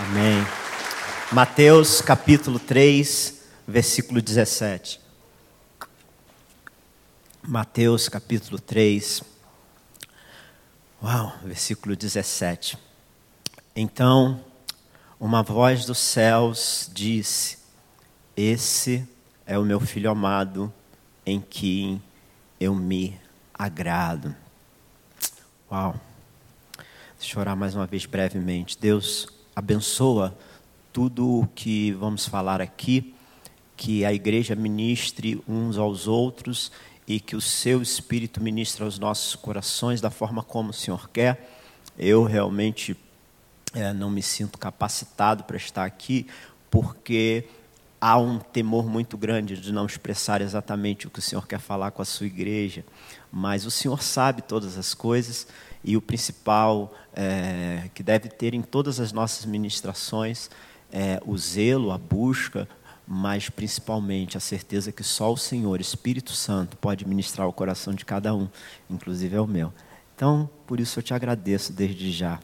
Amém. Mateus capítulo 3, versículo 17. Mateus capítulo 3, uau, versículo 17. Então, uma voz dos céus disse: Esse é o meu filho amado, em quem eu me agrado. Uau. Deixa eu orar mais uma vez brevemente. Deus, abençoa tudo o que vamos falar aqui, que a igreja ministre uns aos outros e que o seu Espírito ministre aos nossos corações da forma como o Senhor quer. Eu realmente é, não me sinto capacitado para estar aqui, porque há um temor muito grande de não expressar exatamente o que o Senhor quer falar com a sua igreja, mas o Senhor sabe todas as coisas e o principal é, que deve ter em todas as nossas ministrações é o zelo, a busca, mas principalmente a certeza que só o Senhor, Espírito Santo, pode ministrar o coração de cada um, inclusive é o meu. Então, por isso eu te agradeço desde já,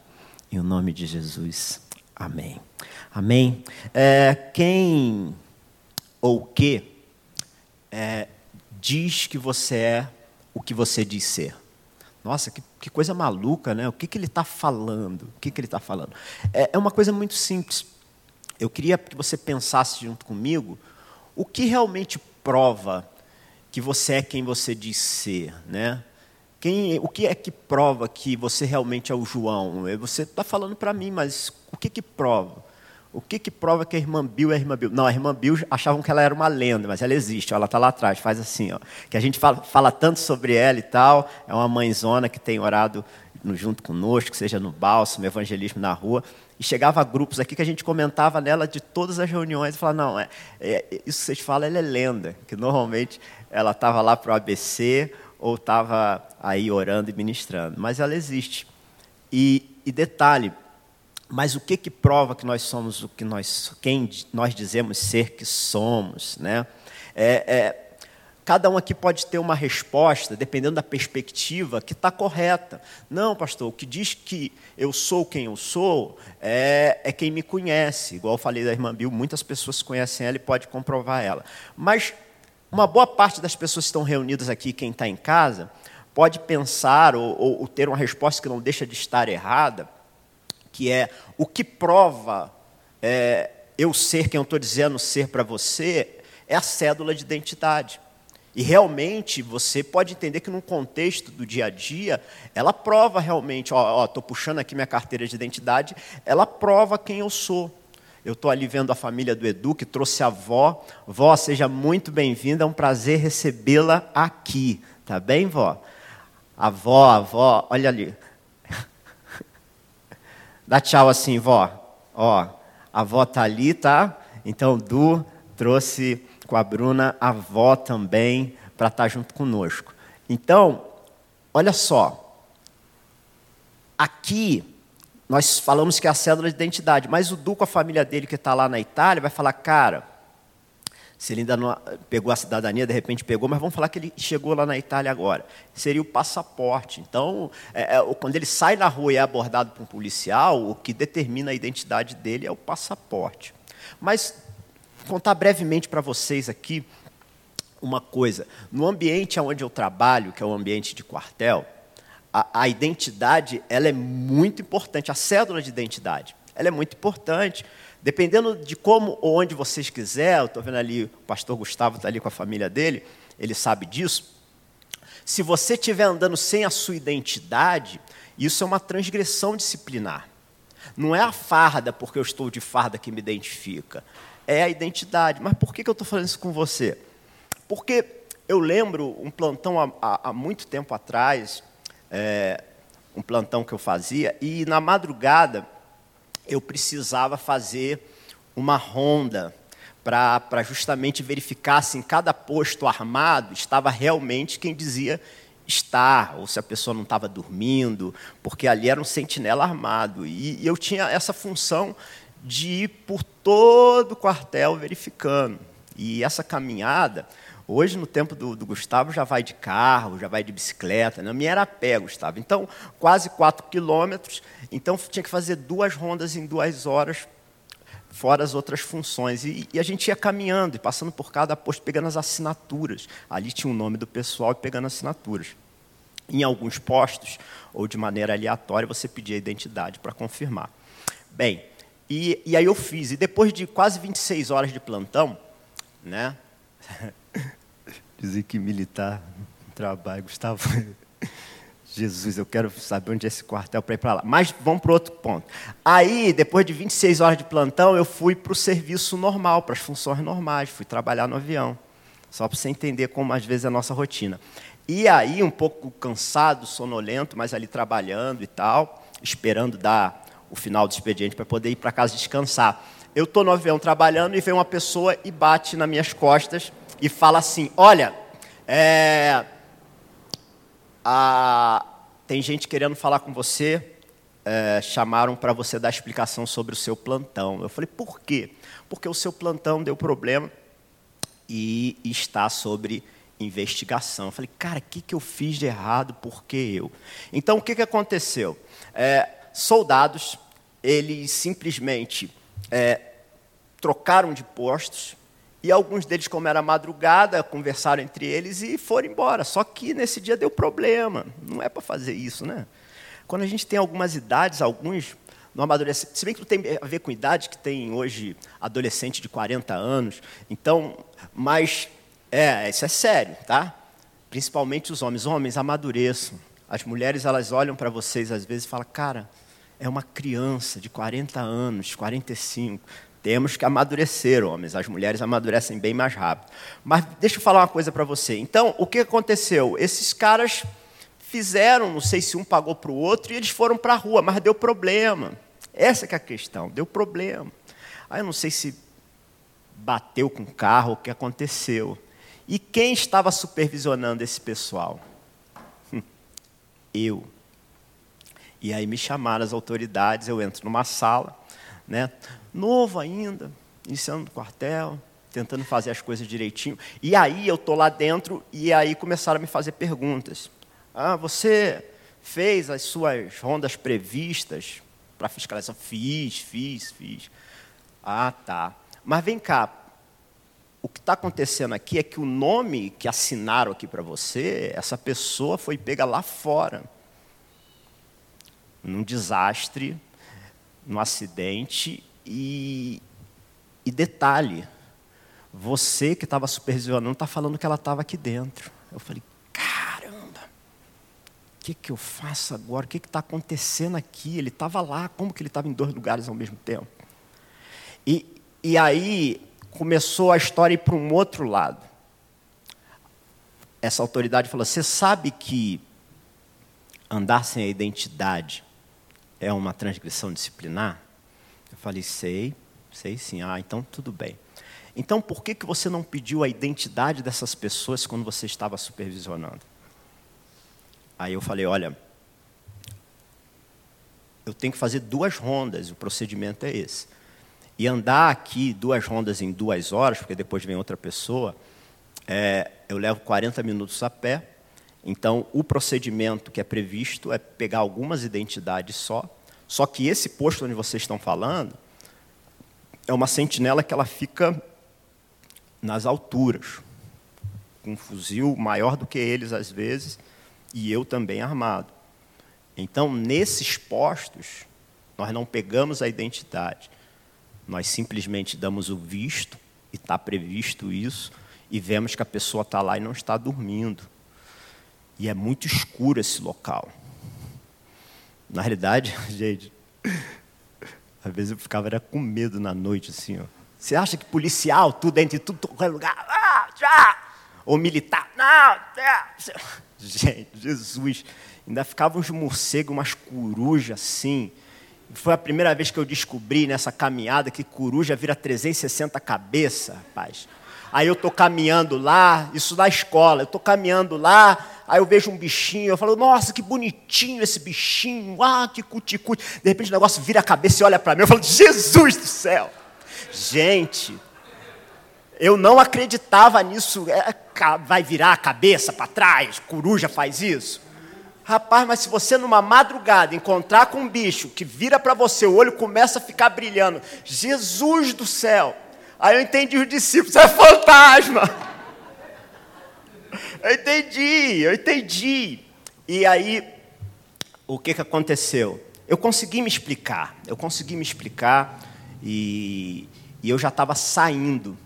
em nome de Jesus. Amém. Amém. É, quem ou que é, diz que você é o que você diz ser? Nossa, que, que coisa maluca, né? O que, que ele está falando? O que, que ele está falando? É, é uma coisa muito simples. Eu queria que você pensasse junto comigo o que realmente prova que você é quem você diz ser, né? Quem, o que é que prova que você realmente é o João? Você está falando para mim, mas o que que prova? O que, que prova que a irmã Bill é a irmã Bill? Não, a irmã Bill achavam que ela era uma lenda, mas ela existe, ó, ela está lá atrás, faz assim, ó, que a gente fala, fala, tanto sobre ela e tal, é uma mãezona que tem orado no, junto conosco, seja no bálsamo, evangelismo na rua, e chegava a grupos aqui que a gente comentava nela de todas as reuniões, e falava, não, é, é, isso que vocês falam, ela é lenda, que normalmente ela estava lá para o ABC, ou estava aí orando e ministrando, mas ela existe. E, e detalhe, mas o que, que prova que nós somos o que nós, quem nós dizemos ser que somos, né? É, é, cada um aqui pode ter uma resposta, dependendo da perspectiva, que está correta. Não, pastor, o que diz que eu sou quem eu sou é, é quem me conhece. Igual eu falei da irmã Bill, muitas pessoas conhecem ela e pode comprovar ela. Mas uma boa parte das pessoas que estão reunidas aqui, quem está em casa, pode pensar ou, ou, ou ter uma resposta que não deixa de estar errada, que é o que prova é, eu ser quem eu estou dizendo ser para você, é a cédula de identidade. E realmente você pode entender que num contexto do dia a dia, ela prova realmente, ó, estou puxando aqui minha carteira de identidade, ela prova quem eu sou. Eu estou ali vendo a família do Edu, que trouxe a avó. Vó, seja muito bem-vinda, é um prazer recebê-la aqui. Tá bem, vó? Avó, avó, olha ali. Dá tchau assim, vó. Ó, a avó tá ali, tá? Então, Du trouxe com a Bruna a avó também para estar tá junto conosco. Então, olha só. Aqui, nós falamos que é a cédula de identidade, mas o Du com a família dele que está lá na Itália vai falar, cara, se ele ainda não pegou a cidadania, de repente pegou, mas vamos falar que ele chegou lá na Itália agora. Seria o passaporte. Então, é, é, quando ele sai na rua e é abordado por um policial, o que determina a identidade dele é o passaporte. Mas, contar brevemente para vocês aqui uma coisa. No ambiente onde eu trabalho, que é o ambiente de quartel, a, a identidade ela é muito importante, a cédula de identidade. Ela é muito importante. Dependendo de como ou onde vocês quiserem, eu estou vendo ali, o pastor Gustavo está ali com a família dele, ele sabe disso. Se você estiver andando sem a sua identidade, isso é uma transgressão disciplinar. Não é a farda, porque eu estou de farda, que me identifica. É a identidade. Mas por que eu estou falando isso com você? Porque eu lembro um plantão há, há, há muito tempo atrás, é, um plantão que eu fazia, e na madrugada eu precisava fazer uma ronda para justamente verificar se em cada posto armado estava realmente quem dizia estar, ou se a pessoa não estava dormindo, porque ali era um sentinela armado. E, e eu tinha essa função de ir por todo o quartel verificando. E essa caminhada, hoje no tempo do, do, Gustavo já vai de carro, já vai de bicicleta, na minha era a pé, Gustavo. Então, quase quatro quilômetros, então tinha que fazer duas rondas em duas horas fora as outras funções. E, e, a gente ia caminhando e passando por cada posto, pegando as assinaturas. Ali tinha o nome do pessoal e pegando assinaturas. Em alguns postos, ou de maneira aleatória, você pedia a identidade para confirmar. Bem, e, e, aí eu fiz. E depois de quase 26 horas de plantão, né? Dizer que militar trabalho, Gustavo. Jesus, eu quero saber onde é esse quartel para ir para lá. Mas vamos para outro ponto. Aí, depois de 26 horas de plantão, eu fui para o serviço normal, para as funções normais, fui trabalhar no avião. Só para você entender como às vezes é a nossa rotina. E aí, um pouco cansado, sonolento, mas ali trabalhando e tal, esperando dar o final do expediente para poder ir para casa descansar. Eu estou no avião trabalhando e vem uma pessoa e bate nas minhas costas e fala assim: Olha, é, ah, tem gente querendo falar com você, é, chamaram para você dar explicação sobre o seu plantão. Eu falei, por quê? Porque o seu plantão deu problema e está sobre investigação. Eu falei, cara, o que, que eu fiz de errado? Por que eu? Então, o que, que aconteceu? É, soldados, eles simplesmente é, trocaram de postos, e alguns deles, como era madrugada, conversaram entre eles e foram embora. Só que nesse dia deu problema. Não é para fazer isso, né? Quando a gente tem algumas idades, alguns no amadurecimento, se bem que não tem a ver com idade, que tem hoje adolescente de 40 anos, então, mas, é, isso é sério, tá? Principalmente os homens. Homens, amadureçam. As mulheres, elas olham para vocês às vezes e falam, cara, é uma criança de 40 anos, 45. Temos que amadurecer, homens. As mulheres amadurecem bem mais rápido. Mas deixa eu falar uma coisa para você. Então, o que aconteceu? Esses caras fizeram, não sei se um pagou para o outro, e eles foram para a rua, mas deu problema. Essa é a questão, deu problema. Aí eu não sei se bateu com o carro, o que aconteceu. E quem estava supervisionando esse pessoal? Eu. E aí me chamaram as autoridades, eu entro numa sala, né? novo ainda, iniciando no quartel, tentando fazer as coisas direitinho. E aí eu estou lá dentro e aí começaram a me fazer perguntas. Ah, você fez as suas rondas previstas para fiscalização? Fiz, fiz, fiz. Ah, tá. Mas vem cá, o que está acontecendo aqui é que o nome que assinaram aqui para você, essa pessoa foi pega lá fora, num desastre, num acidente, e, e detalhe, você que estava supervisionando está falando que ela estava aqui dentro. Eu falei, caramba, o que, que eu faço agora? O que está acontecendo aqui? Ele estava lá, como que ele estava em dois lugares ao mesmo tempo? E, e aí começou a história para um outro lado. Essa autoridade falou: Você sabe que andar sem a identidade é uma transgressão disciplinar? Eu falei, sei, sei sim. Ah, então tudo bem. Então por que, que você não pediu a identidade dessas pessoas quando você estava supervisionando? Aí eu falei, olha, eu tenho que fazer duas rondas, o procedimento é esse. E andar aqui duas rondas em duas horas, porque depois vem outra pessoa, é, eu levo 40 minutos a pé. Então, o procedimento que é previsto é pegar algumas identidades só, só que esse posto onde vocês estão falando é uma sentinela que ela fica nas alturas, com um fuzil maior do que eles às vezes, e eu também armado. Então, nesses postos, nós não pegamos a identidade, nós simplesmente damos o visto, e está previsto isso, e vemos que a pessoa está lá e não está dormindo. E é muito escuro esse local. Na realidade, gente, às vezes eu ficava era com medo na noite, assim, ó. Você acha que policial, tudo dentro de tudo, qualquer lugar, ah, já! ou militar, não, é. gente, Jesus, ainda ficavam uns morcegos, umas corujas assim. Foi a primeira vez que eu descobri nessa caminhada que coruja vira 360 cabeça, rapaz. Aí eu estou caminhando lá, isso na escola, eu estou caminhando lá, aí eu vejo um bichinho, eu falo, nossa, que bonitinho esse bichinho, ah, que cuticute. De repente o negócio vira a cabeça e olha para mim, eu falo, Jesus do céu. Gente, eu não acreditava nisso, é, vai virar a cabeça para trás, coruja faz isso. Rapaz, mas se você numa madrugada encontrar com um bicho que vira para você, o olho começa a ficar brilhando. Jesus do céu! Aí eu entendi os discípulos, é fantasma! Eu entendi, eu entendi. E aí, o que, que aconteceu? Eu consegui me explicar, eu consegui me explicar e, e eu já estava saindo.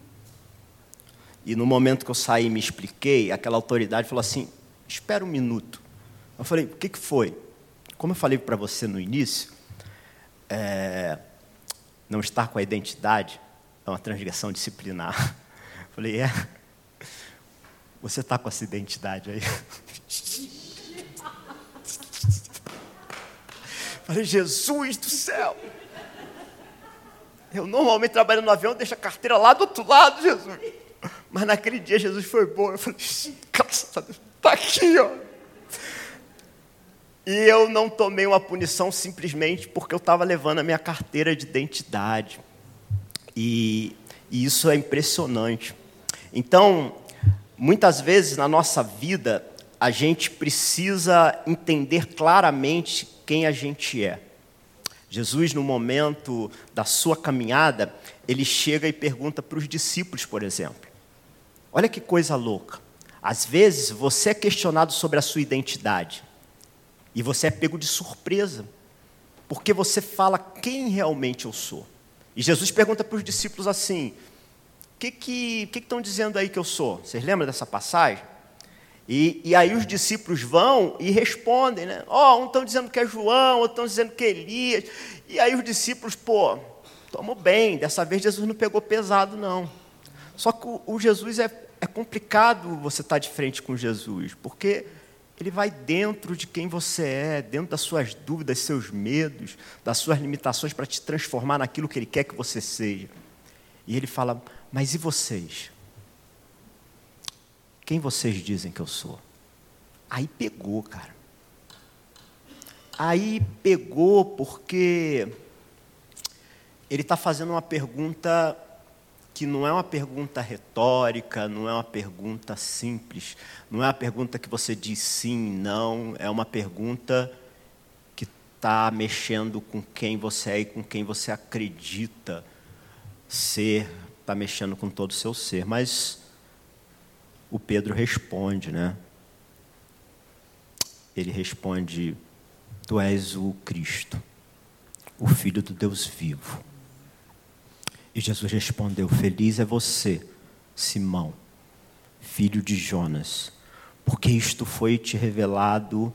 E no momento que eu saí e me expliquei, aquela autoridade falou assim: espera um minuto. Eu falei: o que, que foi? Como eu falei para você no início, é, não estar com a identidade é uma transgressão disciplinar. Eu falei: é. Você está com essa identidade aí? Falei, Jesus do céu. Eu normalmente trabalhando no avião, deixo a carteira lá do outro lado, Jesus. Mas naquele dia Jesus foi bom. Eu falei, graças está aqui, ó. E eu não tomei uma punição simplesmente porque eu estava levando a minha carteira de identidade. E, e isso é impressionante. Então, muitas vezes na nossa vida, a gente precisa entender claramente quem a gente é. Jesus, no momento da sua caminhada, ele chega e pergunta para os discípulos, por exemplo: Olha que coisa louca. Às vezes você é questionado sobre a sua identidade e você é pego de surpresa, porque você fala quem realmente eu sou. E Jesus pergunta para os discípulos assim: que, que, que estão dizendo aí que eu sou? Vocês lembram dessa passagem? E, e aí os discípulos vão e respondem, né? Ó, oh, um estão dizendo que é João, outros estão dizendo que é Elias. E aí os discípulos, pô, tomou bem, dessa vez Jesus não pegou pesado, não. Só que o, o Jesus é, é complicado você estar tá de frente com Jesus, porque ele vai dentro de quem você é, dentro das suas dúvidas, seus medos, das suas limitações para te transformar naquilo que ele quer que você seja. E ele fala: Mas e vocês? Quem vocês dizem que eu sou? Aí pegou, cara. Aí pegou porque ele está fazendo uma pergunta que não é uma pergunta retórica, não é uma pergunta simples, não é uma pergunta que você diz sim, não, é uma pergunta que está mexendo com quem você é e com quem você acredita ser, está mexendo com todo o seu ser. Mas o Pedro responde, né? Ele responde: Tu és o Cristo, o Filho do Deus vivo. E Jesus respondeu: Feliz é você, Simão, filho de Jonas, porque isto foi te revelado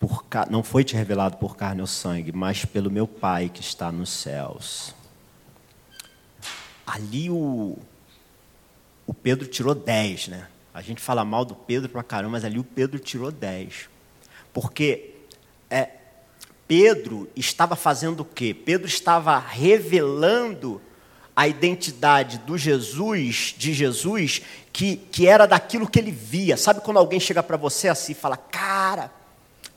por, não foi te revelado por carne ou sangue, mas pelo meu Pai que está nos céus. Ali o o Pedro tirou 10, né? A gente fala mal do Pedro pra caramba, mas ali o Pedro tirou 10. Porque é, Pedro estava fazendo o quê? Pedro estava revelando a identidade do Jesus, de Jesus, que, que era daquilo que ele via. Sabe quando alguém chega para você assim e fala, cara,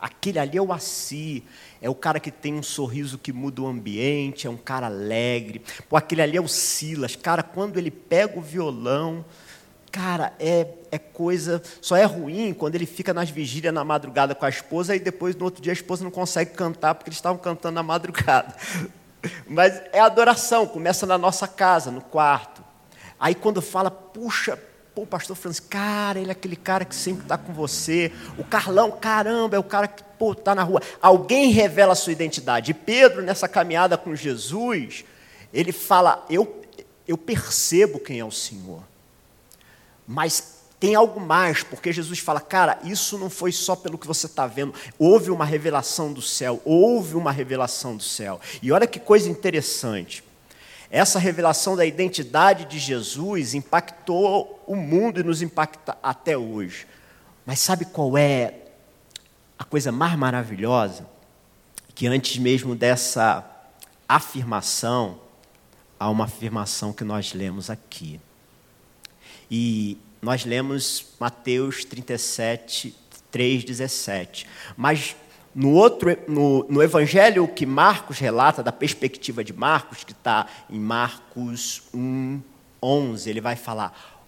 aquele ali é o Assi, é o cara que tem um sorriso que muda o ambiente, é um cara alegre. Pô, aquele ali é o Silas. Cara, quando ele pega o violão, cara, é, é coisa. Só é ruim quando ele fica nas vigílias na madrugada com a esposa e depois no outro dia a esposa não consegue cantar porque eles estavam cantando na madrugada. Mas é adoração, começa na nossa casa, no quarto. Aí quando fala, puxa, Pô, pastor Francisco, cara, ele é aquele cara que sempre está com você. O Carlão, caramba, é o cara que está na rua. Alguém revela a sua identidade. E Pedro, nessa caminhada com Jesus, ele fala: eu, eu percebo quem é o Senhor. Mas tem algo mais, porque Jesus fala, cara, isso não foi só pelo que você está vendo, houve uma revelação do céu, houve uma revelação do céu. E olha que coisa interessante. Essa revelação da identidade de Jesus impactou o mundo e nos impacta até hoje. Mas sabe qual é a coisa mais maravilhosa? Que antes mesmo dessa afirmação, há uma afirmação que nós lemos aqui. E nós lemos Mateus 37, 3, 17. Mas no, outro, no, no evangelho que Marcos relata, da perspectiva de Marcos, que está em Marcos 1, 11, ele vai falar: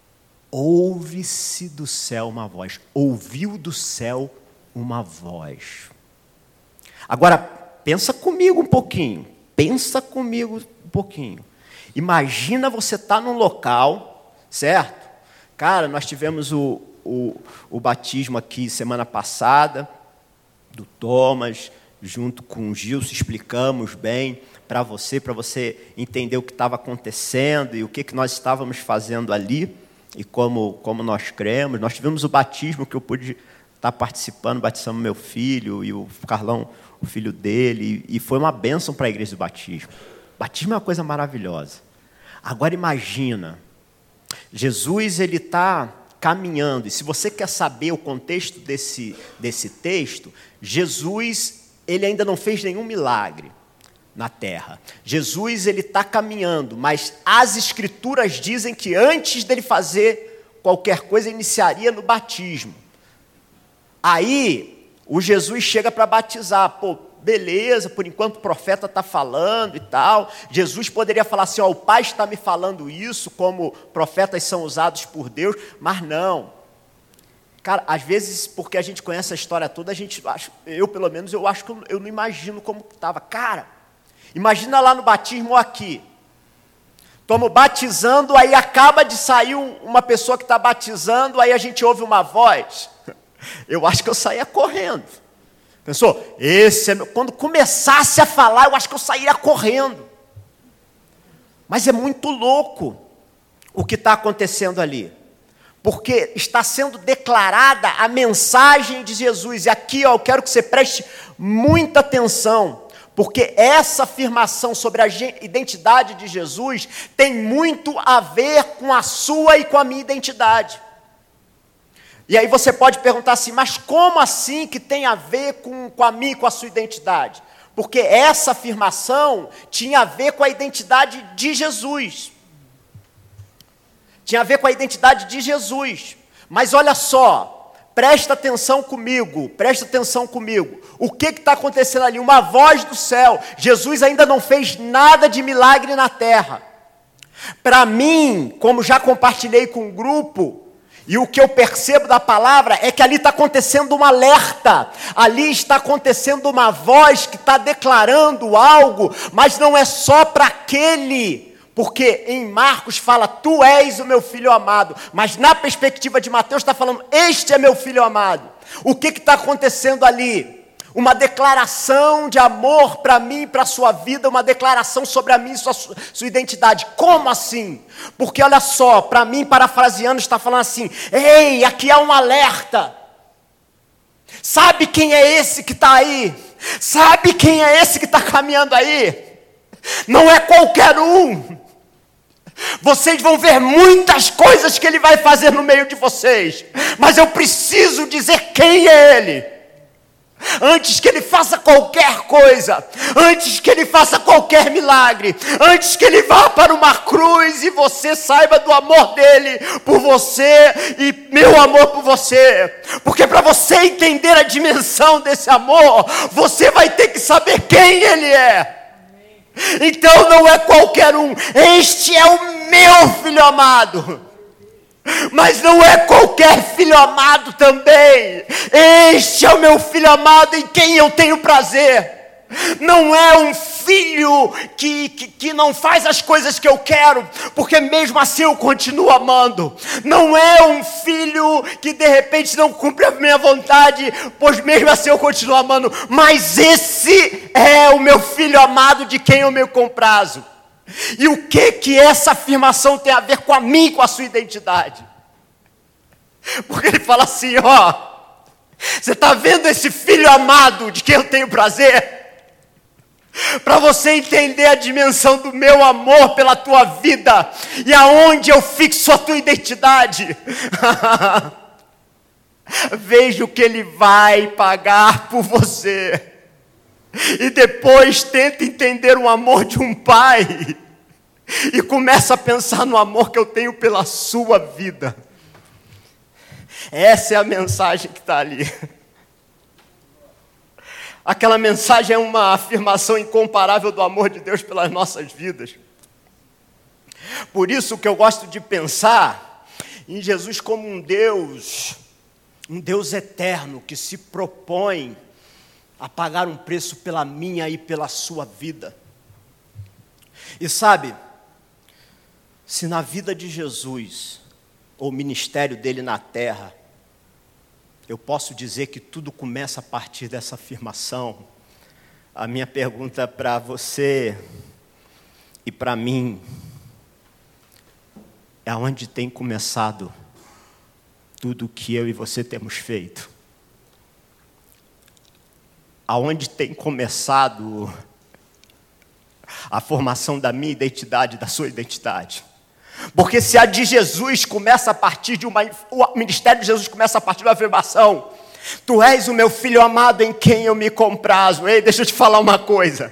Ouve-se do céu uma voz, ouviu do céu uma voz. Agora, pensa comigo um pouquinho. Pensa comigo um pouquinho. Imagina você estar tá num local, certo? Cara, nós tivemos o, o, o batismo aqui semana passada, do Thomas, junto com o Gilson, explicamos bem para você, para você entender o que estava acontecendo e o que, que nós estávamos fazendo ali e como, como nós cremos. Nós tivemos o batismo que eu pude estar tá participando, batizando meu filho e o Carlão, o filho dele, e, e foi uma bênção para a igreja do batismo. Batismo é uma coisa maravilhosa. Agora imagina, Jesus ele está caminhando, e se você quer saber o contexto desse, desse texto, Jesus ele ainda não fez nenhum milagre na terra. Jesus ele está caminhando, mas as escrituras dizem que antes dele fazer qualquer coisa iniciaria no batismo. Aí o Jesus chega para batizar, pô, beleza, por enquanto o profeta está falando e tal. Jesus poderia falar assim: ó, o Pai está me falando isso, como profetas são usados por Deus, mas não. Cara, às vezes, porque a gente conhece a história toda, a gente eu pelo menos, eu acho que eu, eu não imagino como estava. Cara, imagina lá no batismo aqui. Estamos batizando, aí acaba de sair uma pessoa que está batizando, aí a gente ouve uma voz. Eu acho que eu saía correndo. Pensou? Esse é meu... Quando começasse a falar, eu acho que eu sairia correndo. Mas é muito louco o que está acontecendo ali. Porque está sendo declarada a mensagem de Jesus. E aqui ó, eu quero que você preste muita atenção. Porque essa afirmação sobre a identidade de Jesus tem muito a ver com a sua e com a minha identidade. E aí você pode perguntar assim, mas como assim que tem a ver com, com a mim e com a sua identidade? Porque essa afirmação tinha a ver com a identidade de Jesus. Tinha a ver com a identidade de Jesus. Mas olha só, presta atenção comigo, presta atenção comigo. O que está acontecendo ali? Uma voz do céu. Jesus ainda não fez nada de milagre na terra. Para mim, como já compartilhei com o grupo, e o que eu percebo da palavra é que ali está acontecendo um alerta, ali está acontecendo uma voz que está declarando algo, mas não é só para aquele, porque em Marcos fala, Tu és o meu filho amado, mas na perspectiva de Mateus está falando, Este é meu filho amado. O que está acontecendo ali? Uma declaração de amor para mim e para a sua vida, uma declaração sobre a mim e sua, sua identidade. Como assim? Porque olha só, para mim, parafraseando, está falando assim: ei, aqui há um alerta. Sabe quem é esse que está aí? Sabe quem é esse que está caminhando aí? Não é qualquer um. Vocês vão ver muitas coisas que ele vai fazer no meio de vocês, mas eu preciso dizer quem é ele antes que ele faça qualquer coisa, antes que ele faça qualquer milagre, antes que ele vá para uma cruz e você saiba do amor dele por você e meu amor por você, porque para você entender a dimensão desse amor, você vai ter que saber quem ele é. Então não é qualquer um, este é o meu filho amado. Mas não é qualquer filho amado também. Este é o meu filho amado em quem eu tenho prazer. Não é um filho que, que, que, não faz as coisas que eu quero, porque mesmo assim eu continuo amando. Não é um filho que de repente não cumpre a minha vontade, pois mesmo assim eu continuo amando. Mas esse é o meu filho amado de quem eu me comprazo. E o que que essa afirmação tem a ver com a mim, com a sua identidade? Porque ele fala assim, ó, você está vendo esse filho amado de quem eu tenho prazer? Para você entender a dimensão do meu amor pela tua vida e aonde eu fixo a tua identidade. Veja o que ele vai pagar por você e depois tenta entender o amor de um pai e começa a pensar no amor que eu tenho pela sua vida. Essa é a mensagem que está ali. Aquela mensagem é uma afirmação incomparável do amor de Deus pelas nossas vidas. Por isso que eu gosto de pensar em Jesus como um Deus Um Deus eterno que se propõe a pagar um preço pela minha e pela sua vida. E sabe, se na vida de Jesus, ou ministério dele na terra, eu posso dizer que tudo começa a partir dessa afirmação. A minha pergunta para você e para mim é onde tem começado tudo o que eu e você temos feito. Aonde tem começado a formação da minha identidade, da sua identidade. Porque se a de Jesus começa a partir de uma. O ministério de Jesus começa a partir de uma afirmação. Tu és o meu filho amado em quem eu me comprazo. Ei, deixa eu te falar uma coisa.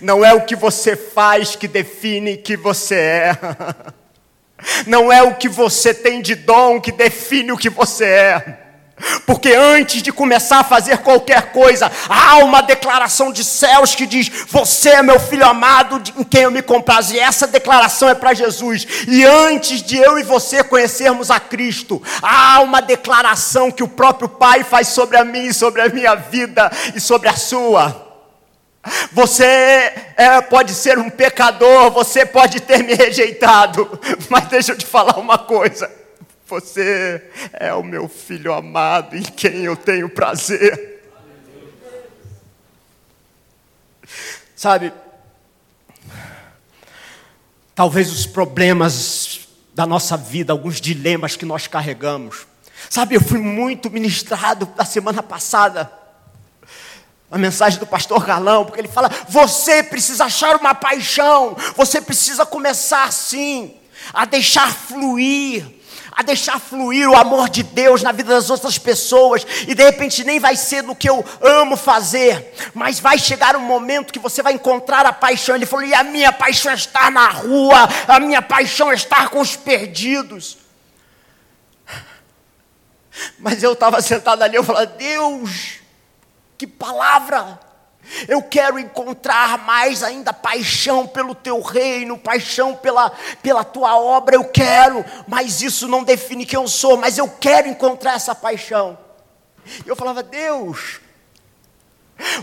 Não é o que você faz que define que você é. Não é o que você tem de dom que define o que você é. Porque antes de começar a fazer qualquer coisa, há uma declaração de céus que diz: Você é meu filho amado, em quem eu me comprazo. E essa declaração é para Jesus. E antes de eu e você conhecermos a Cristo, há uma declaração que o próprio Pai faz sobre a mim, sobre a minha vida e sobre a sua. Você é, pode ser um pecador, você pode ter me rejeitado, mas deixa eu te falar uma coisa. Você é o meu filho amado em quem eu tenho prazer. Sabe, talvez os problemas da nossa vida, alguns dilemas que nós carregamos. Sabe, eu fui muito ministrado na semana passada. A mensagem do pastor Galão, porque ele fala: você precisa achar uma paixão, você precisa começar assim, a deixar fluir, a deixar fluir o amor de Deus na vida das outras pessoas, e de repente nem vai ser do que eu amo fazer, mas vai chegar um momento que você vai encontrar a paixão. Ele falou: e a minha paixão é estar na rua, a minha paixão é estar com os perdidos. Mas eu estava sentado ali, eu falei: Deus, que palavra! Eu quero encontrar mais ainda paixão pelo teu reino, paixão pela, pela tua obra, eu quero, mas isso não define quem eu sou, mas eu quero encontrar essa paixão. E eu falava, Deus,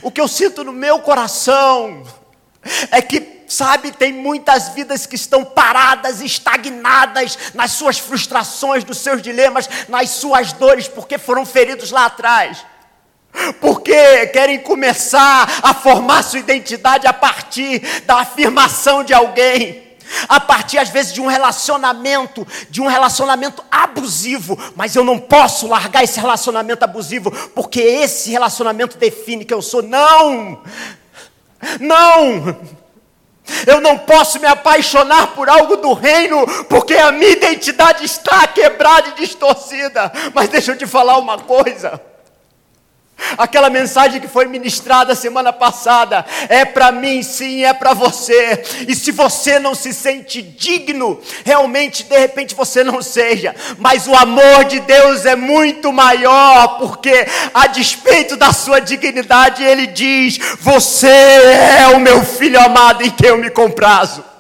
o que eu sinto no meu coração é que, sabe, tem muitas vidas que estão paradas, estagnadas nas suas frustrações, nos seus dilemas, nas suas dores, porque foram feridos lá atrás porque querem começar a formar sua identidade a partir da afirmação de alguém. A partir às vezes de um relacionamento, de um relacionamento abusivo, mas eu não posso largar esse relacionamento abusivo, porque esse relacionamento define que eu sou. Não! Não! Eu não posso me apaixonar por algo do reino, porque a minha identidade está quebrada e distorcida. Mas deixa eu te falar uma coisa. Aquela mensagem que foi ministrada semana passada é para mim, sim, é para você. E se você não se sente digno, realmente de repente você não seja, mas o amor de Deus é muito maior, porque a despeito da sua dignidade, ele diz: "Você é o meu filho amado em quem eu me comprazo".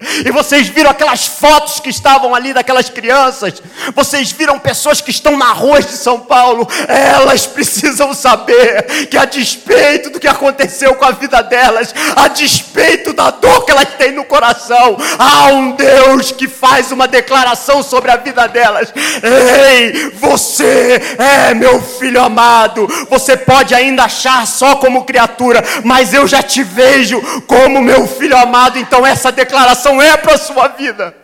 E vocês viram aquelas fotos que estavam ali daquelas crianças? Vocês viram pessoas que estão na rua de São Paulo? Elas precisam saber que, a despeito do que aconteceu com a vida delas, a despeito da dor que elas têm no coração, há um Deus que faz uma declaração sobre a vida delas: Ei, você é meu filho amado. Você pode ainda achar só como criatura, mas eu já te vejo como meu filho amado. Então, essa declaração é para a sua vida.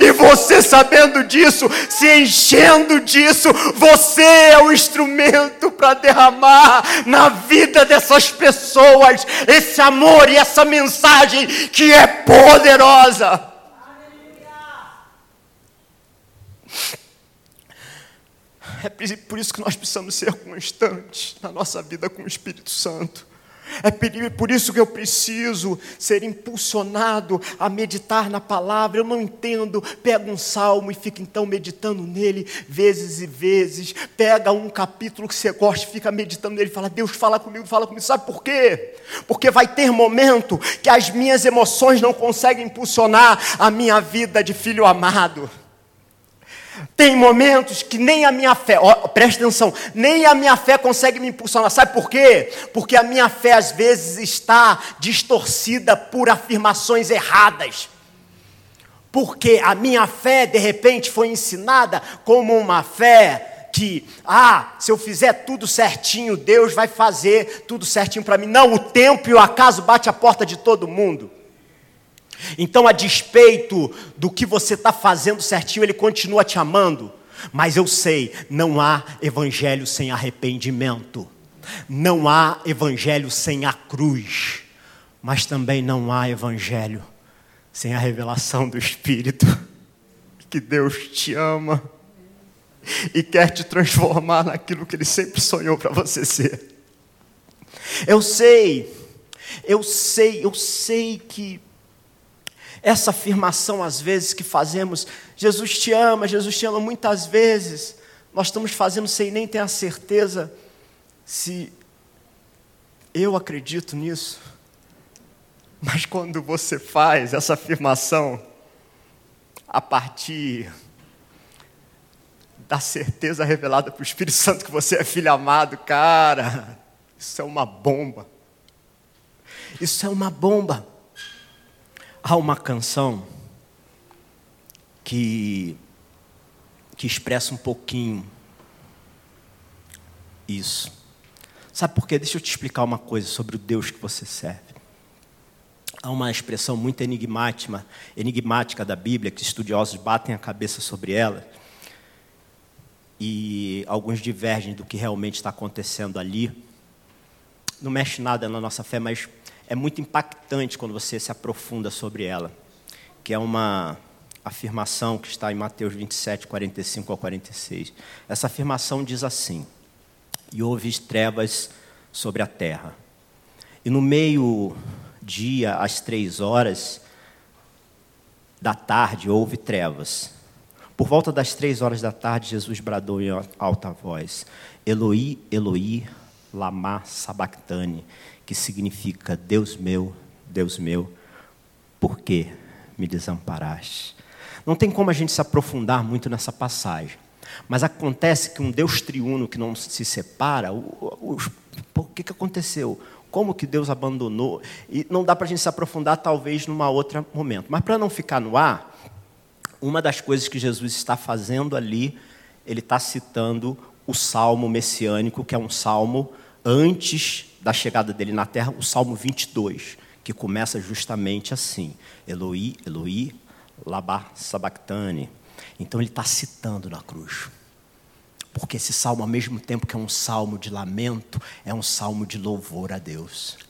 E você sabendo disso, se enchendo disso, você é o instrumento para derramar na vida dessas pessoas esse amor e essa mensagem que é poderosa. É por isso que nós precisamos ser constantes na nossa vida com o Espírito Santo. É por isso que eu preciso ser impulsionado a meditar na palavra. Eu não entendo. Pega um salmo e fica então meditando nele vezes e vezes. Pega um capítulo que você gosta e fica meditando nele. Fala, Deus, fala comigo, fala comigo. Sabe por quê? Porque vai ter momento que as minhas emoções não conseguem impulsionar a minha vida de filho amado. Tem momentos que nem a minha fé, ó, presta atenção, nem a minha fé consegue me impulsionar. Sabe por quê? Porque a minha fé às vezes está distorcida por afirmações erradas. Porque a minha fé, de repente, foi ensinada como uma fé que, ah, se eu fizer tudo certinho, Deus vai fazer tudo certinho para mim. Não, o tempo e o acaso bate a porta de todo mundo. Então, a despeito do que você está fazendo certinho, Ele continua te amando. Mas eu sei, não há evangelho sem arrependimento, não há evangelho sem a cruz, mas também não há evangelho sem a revelação do Espírito, que Deus te ama e quer te transformar naquilo que Ele sempre sonhou para você ser. Eu sei, eu sei, eu sei que essa afirmação, às vezes, que fazemos, Jesus te ama, Jesus te ama, muitas vezes, nós estamos fazendo sem nem ter a certeza se eu acredito nisso. Mas quando você faz essa afirmação a partir da certeza revelada para o Espírito Santo que você é filho amado, cara, isso é uma bomba. Isso é uma bomba. Há uma canção que, que expressa um pouquinho isso. Sabe por quê? Deixa eu te explicar uma coisa sobre o Deus que você serve. Há uma expressão muito enigmática, enigmática da Bíblia, que estudiosos batem a cabeça sobre ela, e alguns divergem do que realmente está acontecendo ali. Não mexe nada na nossa fé, mas é muito impactante quando você se aprofunda sobre ela, que é uma afirmação que está em Mateus 27, 45 ao 46. Essa afirmação diz assim: E houve trevas sobre a terra. E no meio dia, às três horas da tarde, houve trevas. Por volta das três horas da tarde, Jesus bradou em alta voz: Eloi, Eloi, lama sabachthani, que significa Deus meu, Deus meu, por que me desamparaste? Não tem como a gente se aprofundar muito nessa passagem. Mas acontece que um Deus triuno que não se separa, o, o, o, que, que aconteceu? como que Deus abandonou. E não dá para a gente se aprofundar, talvez, numa outra momento. Mas para não ficar no ar, uma das coisas que Jesus está fazendo ali, ele está citando o salmo messiânico, que é um salmo antes da chegada dele na terra, o salmo 22, que começa justamente assim: Eloi, Eloi, laba sabachthani. Então ele está citando na cruz. Porque esse salmo, ao mesmo tempo que é um salmo de lamento, é um salmo de louvor a Deus.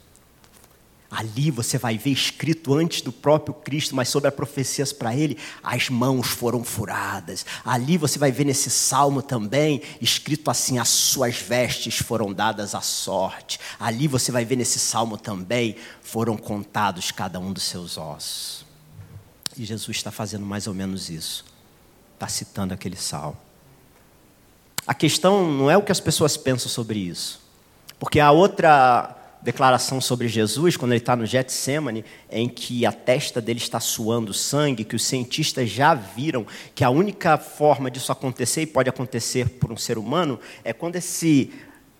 Ali você vai ver escrito antes do próprio Cristo, mas sobre as profecias para ele, as mãos foram furadas. Ali você vai ver nesse salmo também, escrito assim: as suas vestes foram dadas à sorte. Ali você vai ver nesse salmo também, foram contados cada um dos seus ossos. E Jesus está fazendo mais ou menos isso. Está citando aquele salmo. A questão não é o que as pessoas pensam sobre isso. Porque a outra declaração sobre Jesus, quando ele está no Getsemane, em que a testa dele está suando sangue, que os cientistas já viram que a única forma disso acontecer, e pode acontecer por um ser humano, é quando esse,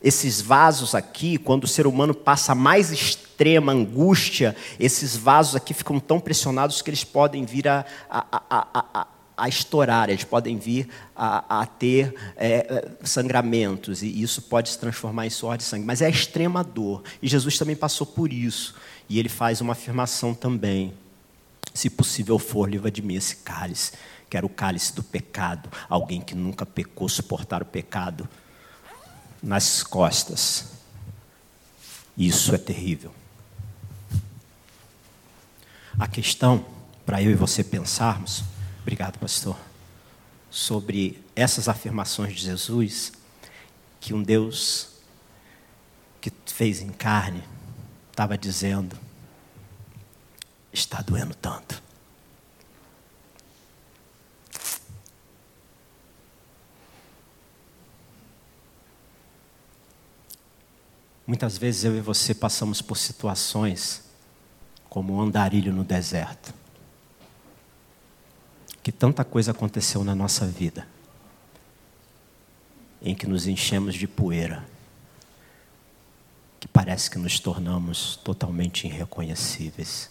esses vasos aqui, quando o ser humano passa mais extrema angústia, esses vasos aqui ficam tão pressionados que eles podem vir a, a, a, a a estourar, eles podem vir a, a ter é, sangramentos, e isso pode se transformar em suor de sangue. Mas é extrema dor, e Jesus também passou por isso, e ele faz uma afirmação também: se possível for, livra de mim esse cálice, que era o cálice do pecado, alguém que nunca pecou, suportar o pecado nas costas. Isso é terrível. A questão, para eu e você pensarmos, Obrigado, pastor. Sobre essas afirmações de Jesus, que um Deus que fez em carne estava dizendo: está doendo tanto. Muitas vezes eu e você passamos por situações como um andarilho no deserto que tanta coisa aconteceu na nossa vida. em que nos enchemos de poeira, que parece que nos tornamos totalmente irreconhecíveis.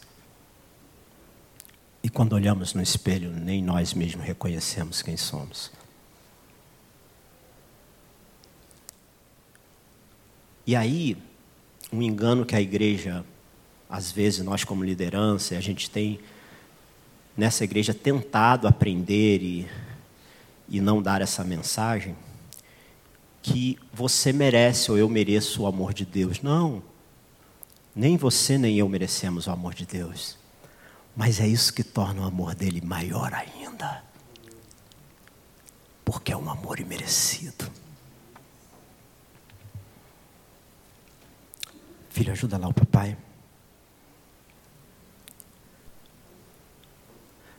E quando olhamos no espelho, nem nós mesmos reconhecemos quem somos. E aí, um engano que a igreja, às vezes, nós como liderança, a gente tem nessa igreja tentado aprender e, e não dar essa mensagem, que você merece ou eu mereço o amor de Deus. Não, nem você nem eu merecemos o amor de Deus. Mas é isso que torna o amor dele maior ainda. Porque é um amor imerecido. Filho, ajuda lá o papai.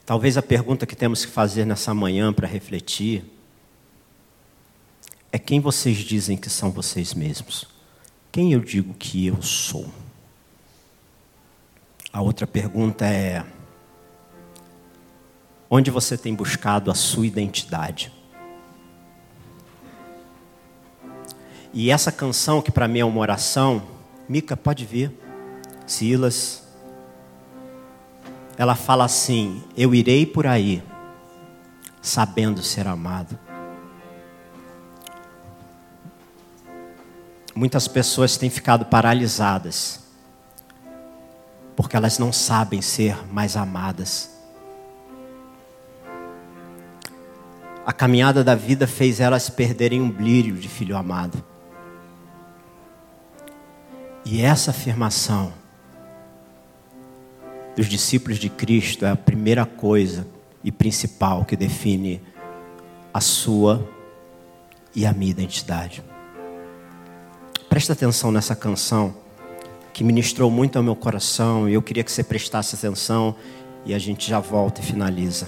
Talvez a pergunta que temos que fazer nessa manhã para refletir é quem vocês dizem que são vocês mesmos? Quem eu digo que eu sou? A outra pergunta é: onde você tem buscado a sua identidade? E essa canção, que para mim é uma oração, Mica, pode vir, Silas, ela fala assim: Eu irei por aí, sabendo ser amado. Muitas pessoas têm ficado paralisadas, porque elas não sabem ser mais amadas. A caminhada da vida fez elas perderem um brilho de filho amado. E essa afirmação dos discípulos de Cristo é a primeira coisa e principal que define a sua e a minha identidade. Presta atenção nessa canção que ministrou muito ao meu coração e eu queria que você prestasse atenção e a gente já volta e finaliza.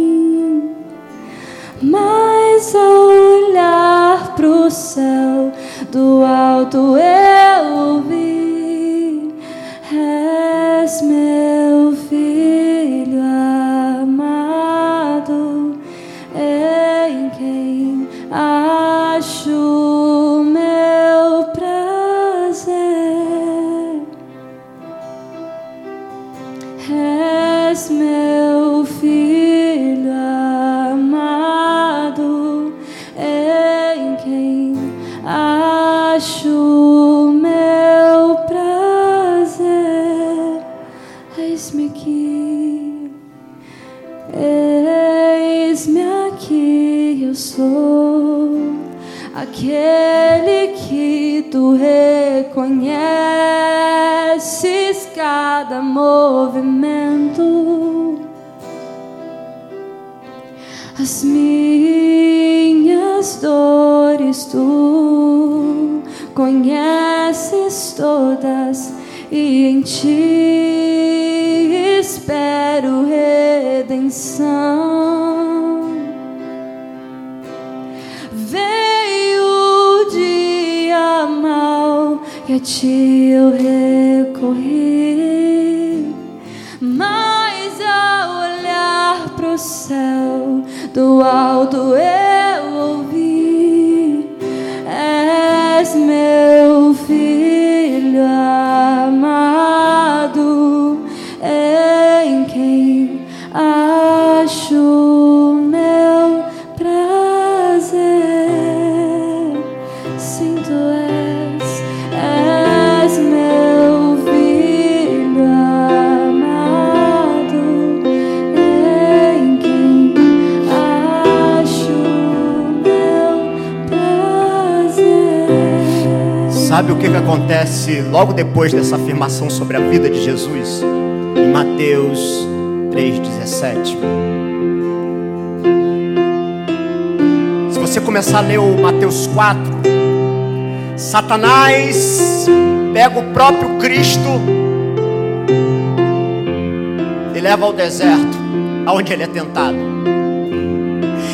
mas ao olhar pro céu. Do alto eu vi, és meu eis-me aqui, eu sou aquele que tu reconheces cada movimento. As minhas dores tu conheces todas e em ti espero redenção. Ti eu recorri. Mas ao olhar pro céu do alto eu Sabe o que, que acontece logo depois dessa afirmação sobre a vida de Jesus? Em Mateus 3,17. Se você começar a ler o Mateus 4, Satanás pega o próprio Cristo e leva ao deserto, aonde ele é tentado.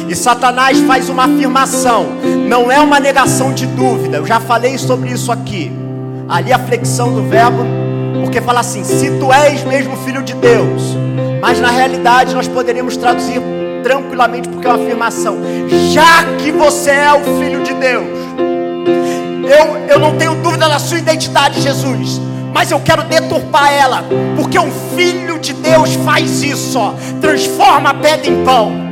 E Satanás faz uma afirmação, não é uma negação de dúvida. Eu já falei sobre isso aqui. Ali a flexão do verbo, porque fala assim: se tu és mesmo filho de Deus. Mas na realidade nós poderíamos traduzir tranquilamente, porque é uma afirmação: já que você é o filho de Deus, eu, eu não tenho dúvida da sua identidade, Jesus mas eu quero deturpar ela, porque um filho de Deus faz isso, ó, transforma a pedra em pão.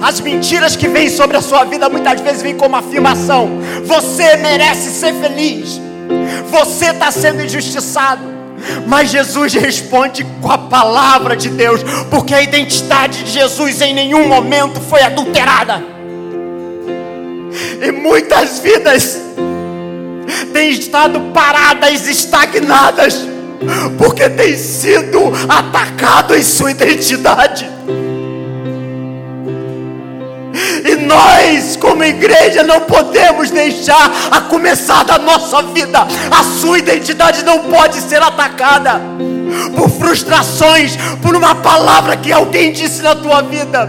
As mentiras que vêm sobre a sua vida muitas vezes vêm como afirmação: você merece ser feliz, você está sendo injustiçado. Mas Jesus responde com a palavra de Deus, porque a identidade de Jesus em nenhum momento foi adulterada. E muitas vidas têm estado paradas, estagnadas, porque têm sido atacado em sua identidade. E nós, como igreja, não podemos deixar a começar da nossa vida. A sua identidade não pode ser atacada por frustrações, por uma palavra que alguém disse na tua vida,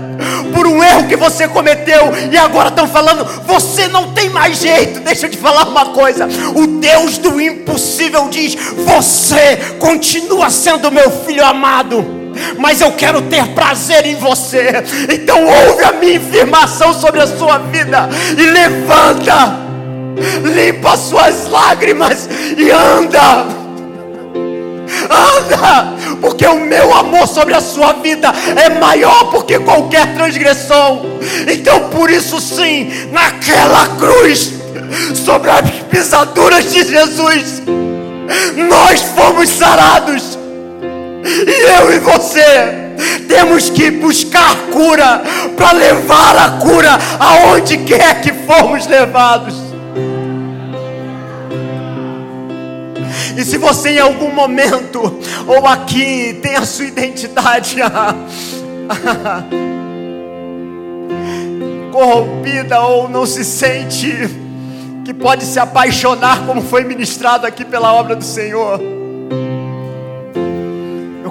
por um erro que você cometeu e agora estão falando, você não tem mais jeito. Deixa eu te falar uma coisa: o Deus do impossível diz, você continua sendo meu filho amado mas eu quero ter prazer em você. Então ouve a minha afirmação sobre a sua vida e levanta, limpa as suas lágrimas e anda. Anda, porque o meu amor sobre a sua vida é maior do que qualquer transgressão. Então, por isso, sim, naquela cruz, sobre as pisaduras de Jesus, nós fomos sarados. E eu e você temos que buscar cura para levar a cura aonde quer que formos levados. E se você em algum momento ou aqui tem a sua identidade corrompida ou não se sente que pode se apaixonar como foi ministrado aqui pela obra do Senhor,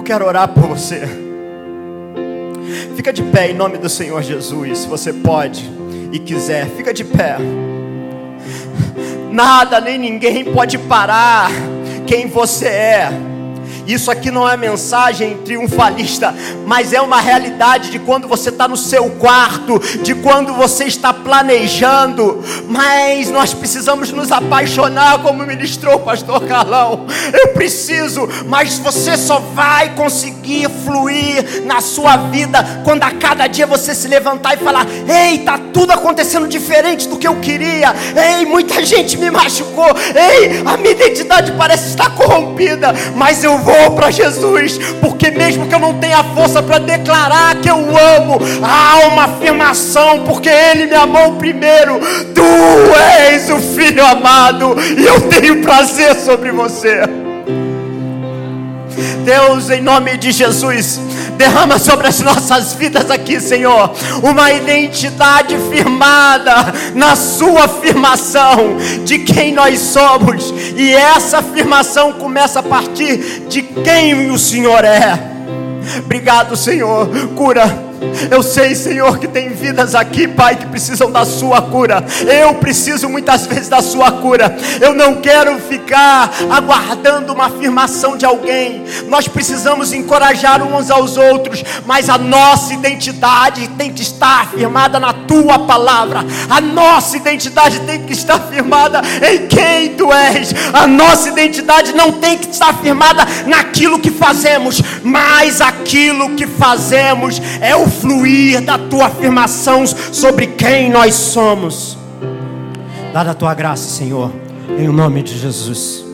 quero orar por você. Fica de pé em nome do Senhor Jesus, se você pode e quiser, fica de pé. Nada nem ninguém pode parar quem você é. Isso aqui não é mensagem triunfalista, mas é uma realidade de quando você está no seu quarto, de quando você está planejando. Mas nós precisamos nos apaixonar, como ministrou o pastor Carlão. Eu preciso, mas você só vai conseguir fluir na sua vida quando a cada dia você se levantar e falar: Ei, tá tudo acontecendo diferente do que eu queria. Ei, muita gente me machucou. Ei, a minha identidade parece estar corrompida, mas eu vou vou para Jesus, porque mesmo que eu não tenha força para declarar que eu amo, há uma afirmação, porque Ele me amou primeiro. Tu és o Filho amado, e eu tenho prazer sobre você. Deus, em nome de Jesus, derrama sobre as nossas vidas aqui, Senhor, uma identidade firmada na Sua afirmação de quem nós somos, e essa afirmação começa a partir de quem o Senhor é. Obrigado, Senhor, cura eu sei, Senhor, que tem vidas aqui, Pai, que precisam da Sua cura. Eu preciso muitas vezes da Sua cura. Eu não quero ficar aguardando uma afirmação de alguém. Nós precisamos encorajar uns aos outros, mas a nossa identidade tem que estar afirmada na Tua palavra. A nossa identidade tem que estar firmada em quem Tu és. A nossa identidade não tem que estar firmada naquilo que fazemos, mas aquilo que fazemos é o fluir da tua afirmação sobre quem nós somos. Dada a tua graça, Senhor, em nome de Jesus.